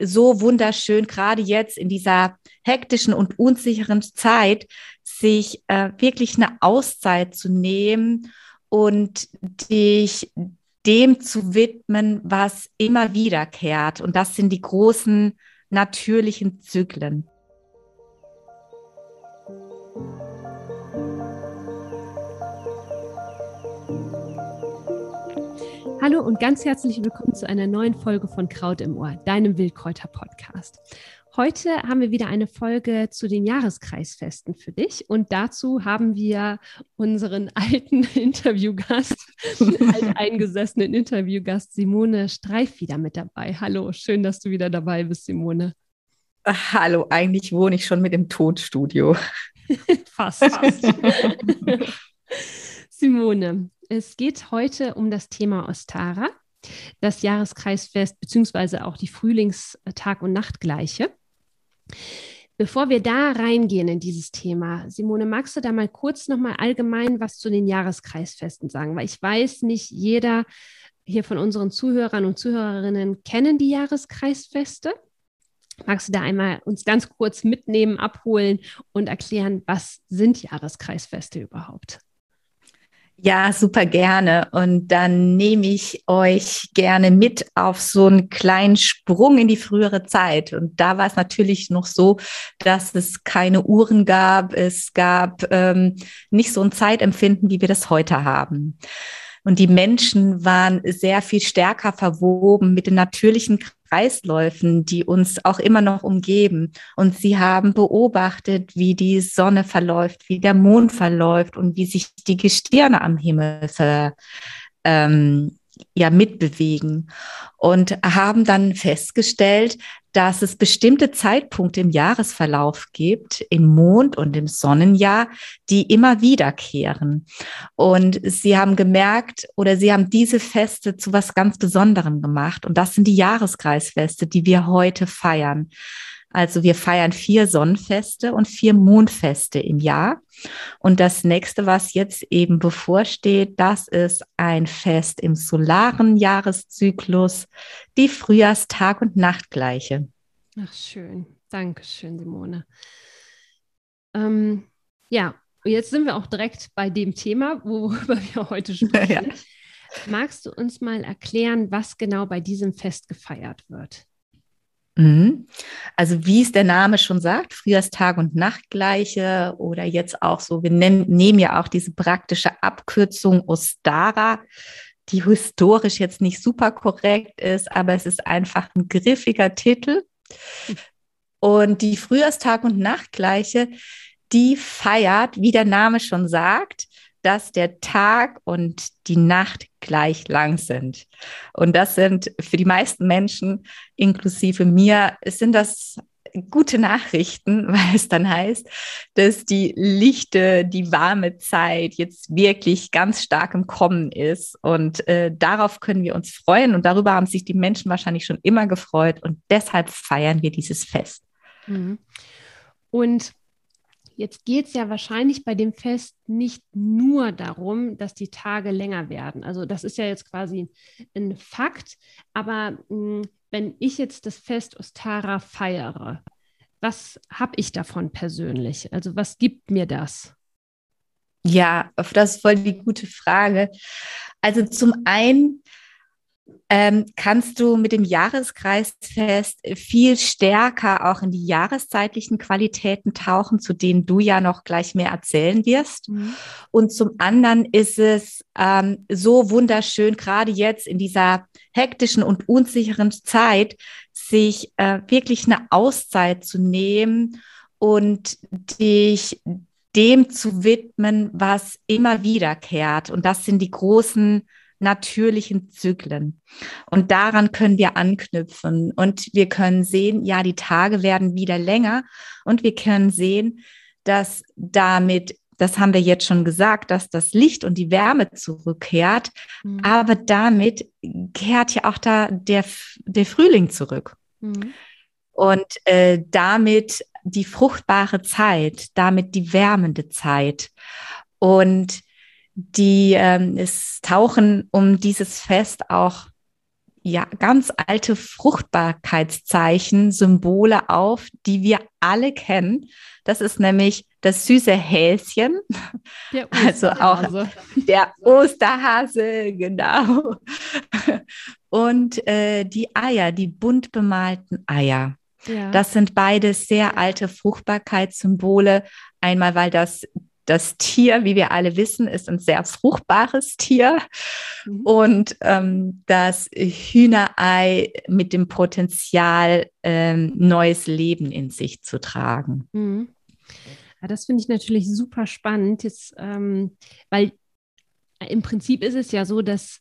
so wunderschön, gerade jetzt in dieser hektischen und unsicheren Zeit, sich äh, wirklich eine Auszeit zu nehmen und dich dem zu widmen, was immer wiederkehrt. Und das sind die großen natürlichen Zyklen. Hallo und ganz herzlich willkommen zu einer neuen Folge von Kraut im Ohr, deinem Wildkräuter-Podcast. Heute haben wir wieder eine Folge zu den Jahreskreisfesten für dich und dazu haben wir unseren alten Interviewgast, alteingesessenen Interviewgast Simone Streif wieder mit dabei. Hallo, schön, dass du wieder dabei bist, Simone. Hallo, eigentlich wohne ich schon mit im Tonstudio. Fast. Fast. Simone, es geht heute um das Thema Ostara, das Jahreskreisfest beziehungsweise auch die Frühlingstag- und Nachtgleiche. Bevor wir da reingehen in dieses Thema, Simone, magst du da mal kurz nochmal allgemein was zu den Jahreskreisfesten sagen? Weil ich weiß, nicht jeder hier von unseren Zuhörern und Zuhörerinnen kennen die Jahreskreisfeste. Magst du da einmal uns ganz kurz mitnehmen, abholen und erklären, was sind Jahreskreisfeste überhaupt? Ja, super gerne. Und dann nehme ich euch gerne mit auf so einen kleinen Sprung in die frühere Zeit. Und da war es natürlich noch so, dass es keine Uhren gab. Es gab ähm, nicht so ein Zeitempfinden, wie wir das heute haben. Und die Menschen waren sehr viel stärker verwoben mit den natürlichen Kreisläufen, die uns auch immer noch umgeben. Und sie haben beobachtet, wie die Sonne verläuft, wie der Mond verläuft und wie sich die Gestirne am Himmel ver, ähm, ja mitbewegen und haben dann festgestellt, dass es bestimmte Zeitpunkte im Jahresverlauf gibt, im Mond- und im Sonnenjahr, die immer wiederkehren. Und sie haben gemerkt oder sie haben diese Feste zu was ganz Besonderem gemacht. Und das sind die Jahreskreisfeste, die wir heute feiern. Also wir feiern vier Sonnenfeste und vier Mondfeste im Jahr. Und das nächste, was jetzt eben bevorsteht, das ist ein Fest im solaren Jahreszyklus, die Frühjahrstag- und Nachtgleiche. Ach, schön. Dankeschön, Simone. Ähm, ja, jetzt sind wir auch direkt bei dem Thema, worüber wir heute sprechen. Ja. Magst du uns mal erklären, was genau bei diesem Fest gefeiert wird? Mhm. Also wie es der Name schon sagt, Frühjahrstag und Nachtgleiche oder jetzt auch so, wir nennen, nehmen ja auch diese praktische Abkürzung Ostara, die historisch jetzt nicht super korrekt ist, aber es ist einfach ein griffiger Titel. Und die Frühjahrstag und Nachtgleiche, die feiert, wie der Name schon sagt, dass der Tag und die Nacht gleich lang sind. Und das sind für die meisten Menschen, inklusive mir, sind das gute Nachrichten, weil es dann heißt, dass die lichte, die warme Zeit jetzt wirklich ganz stark im Kommen ist. Und äh, darauf können wir uns freuen. Und darüber haben sich die Menschen wahrscheinlich schon immer gefreut. Und deshalb feiern wir dieses Fest. Mhm. Und Jetzt geht es ja wahrscheinlich bei dem Fest nicht nur darum, dass die Tage länger werden. Also das ist ja jetzt quasi ein Fakt. Aber mh, hm, wenn ich jetzt das Fest Ostara feiere, was habe ich davon persönlich? Also was gibt mir das? Ja, das ist voll die gute Frage. Also zum einen ähm, kannst du mit dem Jahreskreisfest viel stärker auch in die jahreszeitlichen Qualitäten tauchen, zu denen du ja noch gleich mehr erzählen wirst. Mhm. Und zum anderen ist es ähm, so wunderschön, gerade jetzt in dieser hektischen und unsicheren Zeit, sich äh, wirklich eine Auszeit zu nehmen und dich dem zu widmen, was immer wiederkehrt. Und das sind die großen natürlichen Zyklen. Und daran können wir anknüpfen und wir können sehen, ja, die Tage werden wieder länger und wir können sehen, dass damit das haben wir jetzt schon gesagt, dass das Licht und die Wärme zurückkehrt, mhm. aber damit kehrt ja auch da der, der Frühling zurück. Mhm. Und äh, damit die fruchtbare Zeit, damit die wärmende Zeit. Und die ähm, es tauchen um dieses Fest auch ja, ganz alte Fruchtbarkeitszeichen, Symbole auf, die wir alle kennen. Das ist nämlich das süße Häschen, also auch der Osterhase, genau. Und äh, die Eier, die bunt bemalten Eier. Ja. Das sind beide sehr alte Fruchtbarkeitssymbole. Einmal, weil das das Tier, wie wir alle wissen, ist ein sehr fruchtbares Tier. Mhm. Und ähm, das Hühnerei mit dem Potenzial, ähm, neues Leben in sich zu tragen. Mhm. Ja, das finde ich natürlich super spannend, jetzt, ähm, weil im Prinzip ist es ja so, dass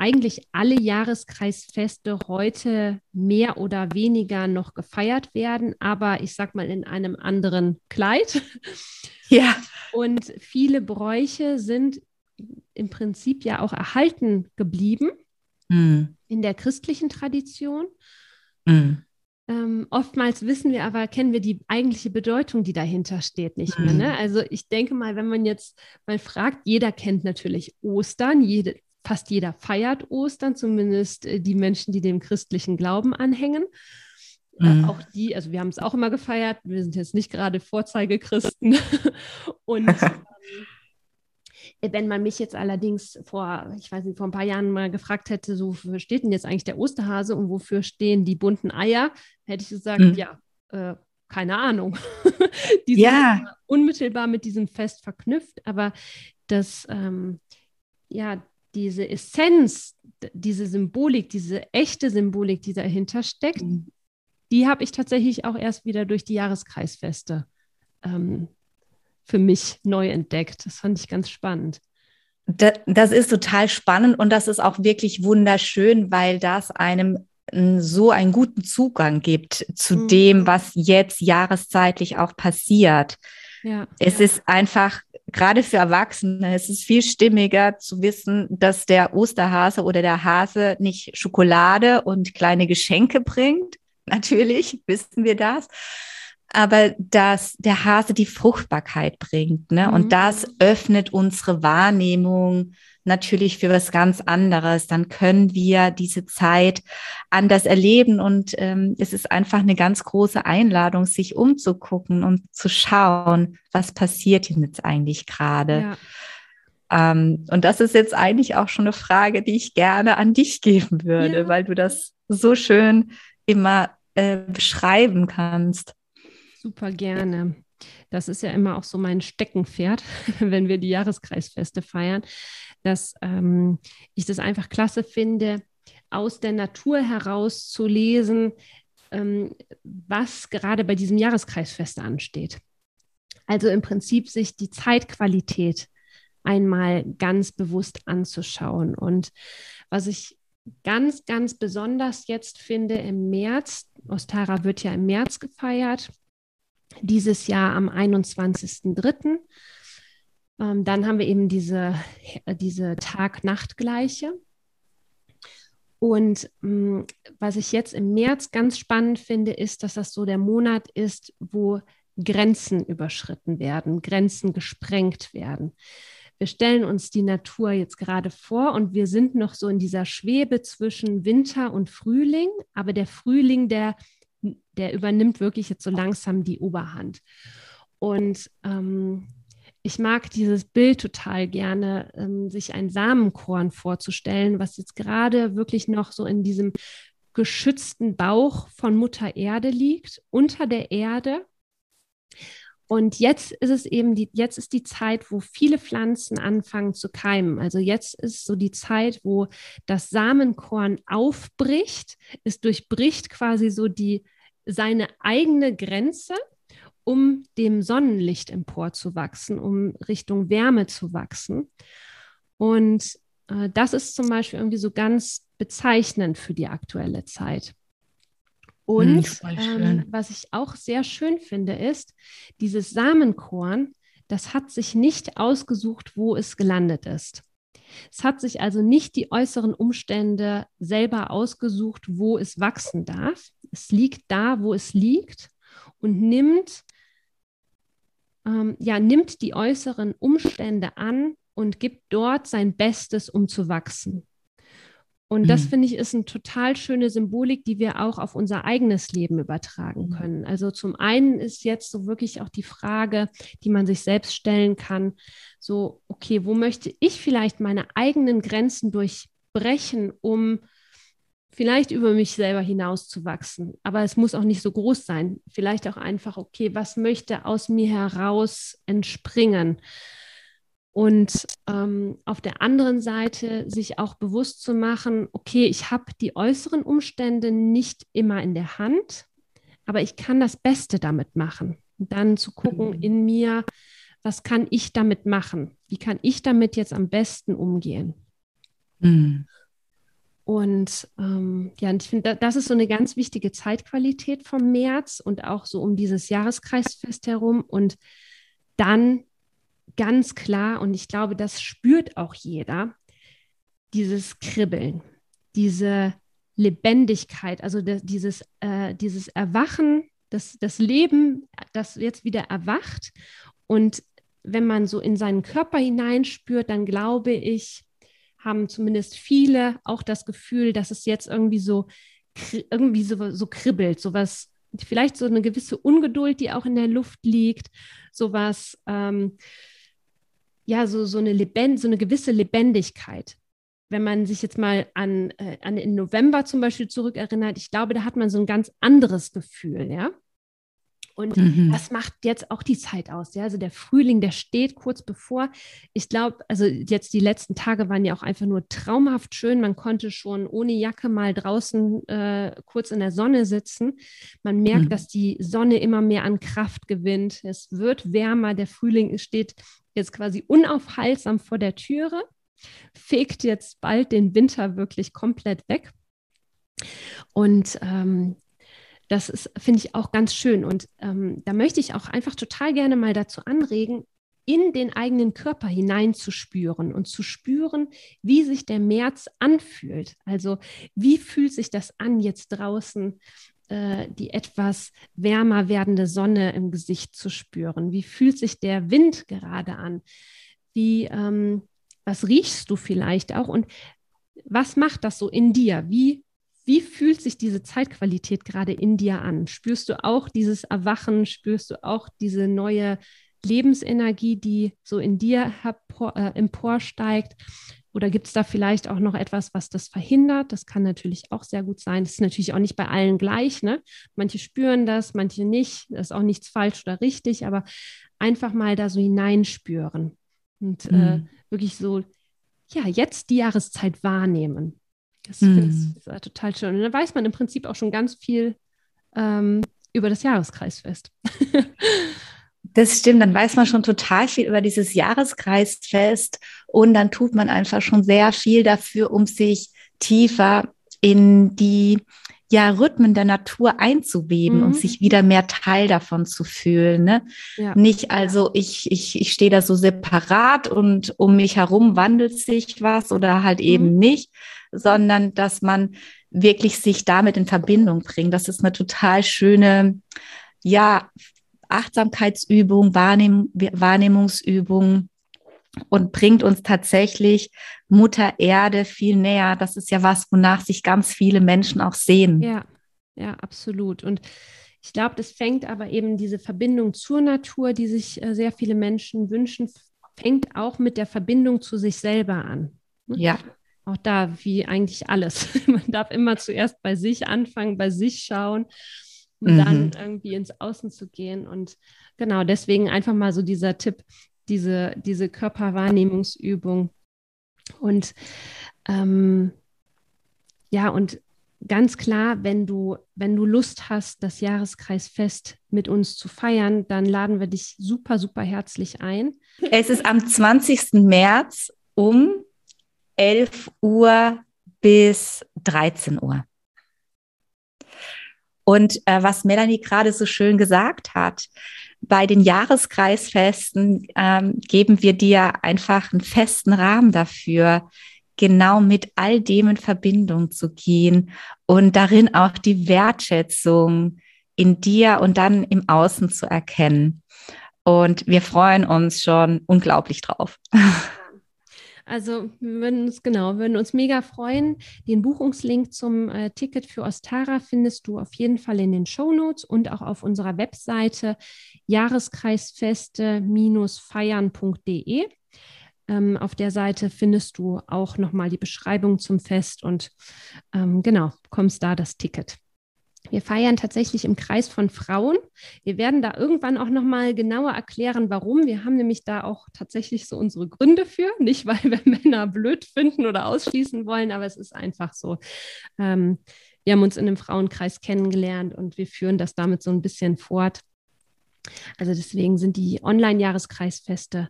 eigentlich alle Jahreskreisfeste heute mehr oder weniger noch gefeiert werden, aber ich sag mal in einem anderen Kleid. Ja. Und viele Bräuche sind im Prinzip ja auch erhalten geblieben mm. in der christlichen Tradition. Mm. Ähm, oftmals wissen wir aber, kennen wir die eigentliche Bedeutung, die dahinter steht, nicht mm. mehr. Ne? Also ich denke mal, wenn man jetzt mal fragt, jeder kennt natürlich Ostern, jede, fast jeder feiert Ostern, zumindest äh, die Menschen, die dem christlichen Glauben anhängen. Äh, mhm. Äh, auch die, also wir haben es auch immer gefeiert, wir sind jetzt nicht gerade Vorzeigechristen. Und ähm, wenn man mich jetzt allerdings vor, ich weiß nicht, vor ein paar Jahren mal gefragt hätte, so wofür steht denn jetzt eigentlich der Osterhase und wofür stehen die bunten Eier, hätte ich gesagt, mhm. ja, äh, keine Ahnung. die ja. sind unmittelbar mit diesem Fest verknüpft, aber das, ähm, ja, diese Essenz, diese Symbolik, diese echte Symbolik, die dahinter steckt, mhm. die habe ich tatsächlich auch erst wieder durch die Jahreskreisfeste ähm, für mich neu entdeckt. Das fand ich ganz spannend. Das ist total spannend und das ist auch wirklich wunderschön, weil das einem so einen guten Zugang gibt zu mhm. dem, was jetzt jahreszeitlich auch passiert. Ja, es ist einfach gerade für Erwachsene ist es viel stimmiger zu wissen, dass der Osterhase oder der Hase nicht Schokolade und kleine Geschenke bringt. Natürlich wissen wir das. Aber dass der Hase die Fruchtbarkeit bringt. Ne? Mhm. Und das öffnet unsere Wahrnehmung natürlich für was ganz anderes. Dann können wir diese Zeit anders erleben und ähm, es ist einfach eine ganz große Einladung, sich umzugucken und zu schauen, was passiert hier jetzt eigentlich gerade. Ja. Ähm, und das ist jetzt eigentlich auch schon eine Frage, die ich gerne an dich geben würde, ja. weil du das so schön immer äh, beschreiben kannst. Super gerne. Das ist ja immer auch so mein Steckenpferd, wenn wir die Jahreskreisfeste feiern, dass ähm, ich das einfach klasse finde, aus der Natur heraus zu lesen, ähm, was gerade bei diesem Jahreskreisfest ansteht. Also im Prinzip sich die Zeitqualität einmal ganz bewusst anzuschauen. Und was ich ganz, ganz besonders jetzt finde im März, Ostara wird ja im März gefeiert, dieses Jahr am 21.03. Ähm, dann haben wir eben diese, äh, diese Tag-Nacht-Gleiche. Und ähm, was ich jetzt im März ganz spannend finde, ist, dass das so der Monat ist, wo Grenzen überschritten werden, Grenzen gesprengt werden. Wir stellen uns die Natur jetzt gerade vor und wir sind noch so in dieser Schwebe zwischen Winter und Frühling, aber der Frühling, der der übernimmt wirklich jetzt so langsam die Oberhand. Und ähm, ich mag dieses Bild total gerne, ähm, sich ein Samenkorn vorzustellen, was jetzt gerade wirklich noch so in diesem geschützten Bauch von Mutter Erde liegt, unter der Erde. Und jetzt ist es eben die, jetzt ist die Zeit, wo viele Pflanzen anfangen zu keimen. Also jetzt ist so die Zeit, wo das Samenkorn aufbricht. Es durchbricht quasi so die seine eigene Grenze, um dem Sonnenlicht emporzuwachsen, um Richtung Wärme zu wachsen. Und äh, das ist zum Beispiel irgendwie so ganz bezeichnend für die aktuelle Zeit. Und hm, ähm, was ich auch sehr schön finde, ist, dieses Samenkorn, das hat sich nicht ausgesucht, wo es gelandet ist. Es hat sich also nicht die äußeren Umstände selber ausgesucht, wo es wachsen darf. Es liegt da, wo es liegt und nimmt, ähm, ja, nimmt die äußeren Umstände an und gibt dort sein Bestes, um zu wachsen. Und das mhm. finde ich ist eine total schöne Symbolik, die wir auch auf unser eigenes Leben übertragen mhm. können. Also zum einen ist jetzt so wirklich auch die Frage, die man sich selbst stellen kann, so, okay, wo möchte ich vielleicht meine eigenen Grenzen durchbrechen, um vielleicht über mich selber hinauszuwachsen. Aber es muss auch nicht so groß sein. Vielleicht auch einfach, okay, was möchte aus mir heraus entspringen? Und ähm, auf der anderen Seite sich auch bewusst zu machen, okay, ich habe die äußeren Umstände nicht immer in der Hand, aber ich kann das Beste damit machen. Und dann zu gucken mhm. in mir, was kann ich damit machen? Wie kann ich damit jetzt am besten umgehen? Mhm. Und ähm, ja, und ich finde, das ist so eine ganz wichtige Zeitqualität vom März und auch so um dieses Jahreskreisfest herum. Und dann ganz klar, und ich glaube, das spürt auch jeder, dieses Kribbeln, diese Lebendigkeit, also de, dieses, äh, dieses Erwachen, das, das Leben, das jetzt wieder erwacht. Und wenn man so in seinen Körper hineinspürt, dann glaube ich, haben zumindest viele auch das Gefühl, dass es jetzt irgendwie so irgendwie so, so kribbelt, sowas, vielleicht so eine gewisse Ungeduld, die auch in der Luft liegt, sowas, ähm, ja, so, so, eine Lebend, so eine gewisse Lebendigkeit. Wenn man sich jetzt mal an, äh, an den November zum Beispiel zurückerinnert, ich glaube, da hat man so ein ganz anderes Gefühl, ja. Und mhm. das macht jetzt auch die Zeit aus. Ja? Also der Frühling, der steht kurz bevor. Ich glaube, also jetzt die letzten Tage waren ja auch einfach nur traumhaft schön. Man konnte schon ohne Jacke mal draußen äh, kurz in der Sonne sitzen. Man merkt, mhm. dass die Sonne immer mehr an Kraft gewinnt. Es wird wärmer. Der Frühling steht jetzt quasi unaufhaltsam vor der Türe, fegt jetzt bald den Winter wirklich komplett weg. Und ähm, das ist, finde ich, auch ganz schön. Und ähm, da möchte ich auch einfach total gerne mal dazu anregen, in den eigenen Körper hineinzuspüren und zu spüren, wie sich der März anfühlt. Also wie fühlt sich das an, jetzt draußen äh, die etwas wärmer werdende Sonne im Gesicht zu spüren? Wie fühlt sich der Wind gerade an? Wie, ähm, was riechst du vielleicht auch? Und was macht das so in dir? Wie wie fühlt sich diese Zeitqualität gerade in dir an? Spürst du auch dieses Erwachen? Spürst du auch diese neue Lebensenergie, die so in dir äh, emporsteigt? Oder gibt es da vielleicht auch noch etwas, was das verhindert? Das kann natürlich auch sehr gut sein. Das ist natürlich auch nicht bei allen gleich. Ne? Manche spüren das, manche nicht. Das ist auch nichts falsch oder richtig, aber einfach mal da so hineinspüren und äh, mhm. äh, wirklich so, ja, jetzt die Jahreszeit wahrnehmen. Das mhm. ich äh, total schön. Und da weiß man im Prinzip auch schon ganz viel ähm, über das Jahreskreisfest. Das stimmt, dann weiß man schon total viel über dieses Jahreskreisfest und dann tut man einfach schon sehr viel dafür, um sich tiefer in die ja, Rhythmen der Natur einzuweben mhm. und sich wieder mehr Teil davon zu fühlen. Ne? Ja. Nicht also, ich, ich, ich stehe da so separat und um mich herum wandelt sich was oder halt mhm. eben nicht, sondern dass man wirklich sich damit in Verbindung bringt. Das ist eine total schöne, ja, Achtsamkeitsübung, Wahrnehm Wahrnehmungsübung und bringt uns tatsächlich Mutter Erde viel näher. Das ist ja was, wonach sich ganz viele Menschen auch sehen. Ja, ja, absolut. Und ich glaube, das fängt aber eben diese Verbindung zur Natur, die sich äh, sehr viele Menschen wünschen, fängt auch mit der Verbindung zu sich selber an. Ne? Ja. Auch da, wie eigentlich alles. Man darf immer zuerst bei sich anfangen, bei sich schauen und mhm. dann irgendwie ins Außen zu gehen. Und genau deswegen einfach mal so dieser Tipp, diese, diese Körperwahrnehmungsübung. Und ähm, ja, und ganz klar, wenn du, wenn du Lust hast, das Jahreskreisfest mit uns zu feiern, dann laden wir dich super, super herzlich ein. Es ist am 20. März um 11 Uhr bis 13 Uhr. Und äh, was Melanie gerade so schön gesagt hat, bei den Jahreskreisfesten ähm, geben wir dir einfach einen festen Rahmen dafür, genau mit all dem in Verbindung zu gehen und darin auch die Wertschätzung in dir und dann im Außen zu erkennen. Und wir freuen uns schon unglaublich drauf. Also wir würden uns genau, würden uns mega freuen. Den Buchungslink zum äh, Ticket für Ostara findest du auf jeden Fall in den Show Notes und auch auf unserer Webseite jahreskreisfeste-feiern.de. Ähm, auf der Seite findest du auch nochmal die Beschreibung zum Fest und ähm, genau, bekommst da das Ticket. Wir feiern tatsächlich im Kreis von Frauen. Wir werden da irgendwann auch noch mal genauer erklären, warum. Wir haben nämlich da auch tatsächlich so unsere Gründe für. Nicht, weil wir Männer blöd finden oder ausschließen wollen, aber es ist einfach so. Ähm, wir haben uns in einem Frauenkreis kennengelernt und wir führen das damit so ein bisschen fort. Also deswegen sind die Online-Jahreskreisfeste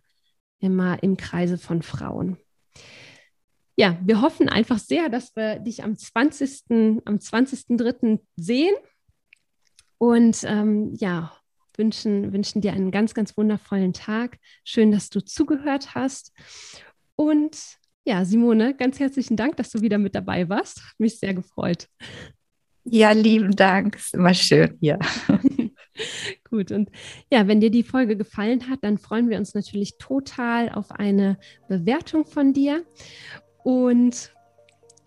immer im Kreise von Frauen ja, wir hoffen einfach sehr, dass wir dich am 20. am 20.03. sehen. Und ähm, ja, wünschen, wünschen dir einen ganz, ganz wundervollen Tag. Schön, dass du zugehört hast. Und ja, Simone, ganz herzlichen Dank, dass du wieder mit dabei warst. Hat mich sehr gefreut. Ja, lieben Dank. Ist immer schön hier. Gut, und ja, wenn dir die Folge gefallen hat, dann freuen wir uns natürlich total auf eine Bewertung von dir. Und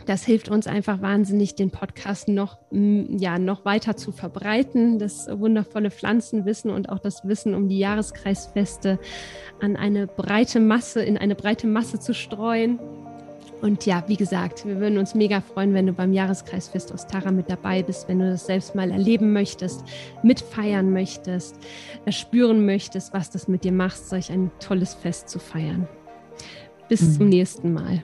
das hilft uns einfach wahnsinnig, den Podcast noch, ja, noch weiter zu verbreiten, das wundervolle Pflanzenwissen und auch das Wissen um die Jahreskreisfeste an eine breite Masse, in eine breite Masse zu streuen. Und ja, wie gesagt, wir würden uns mega freuen, wenn du beim Jahreskreisfest Ostara mit dabei bist, wenn du das selbst mal erleben möchtest, mitfeiern möchtest, spüren möchtest, was das mit dir macht, solch ein tolles Fest zu feiern. Bis mhm. zum nächsten Mal.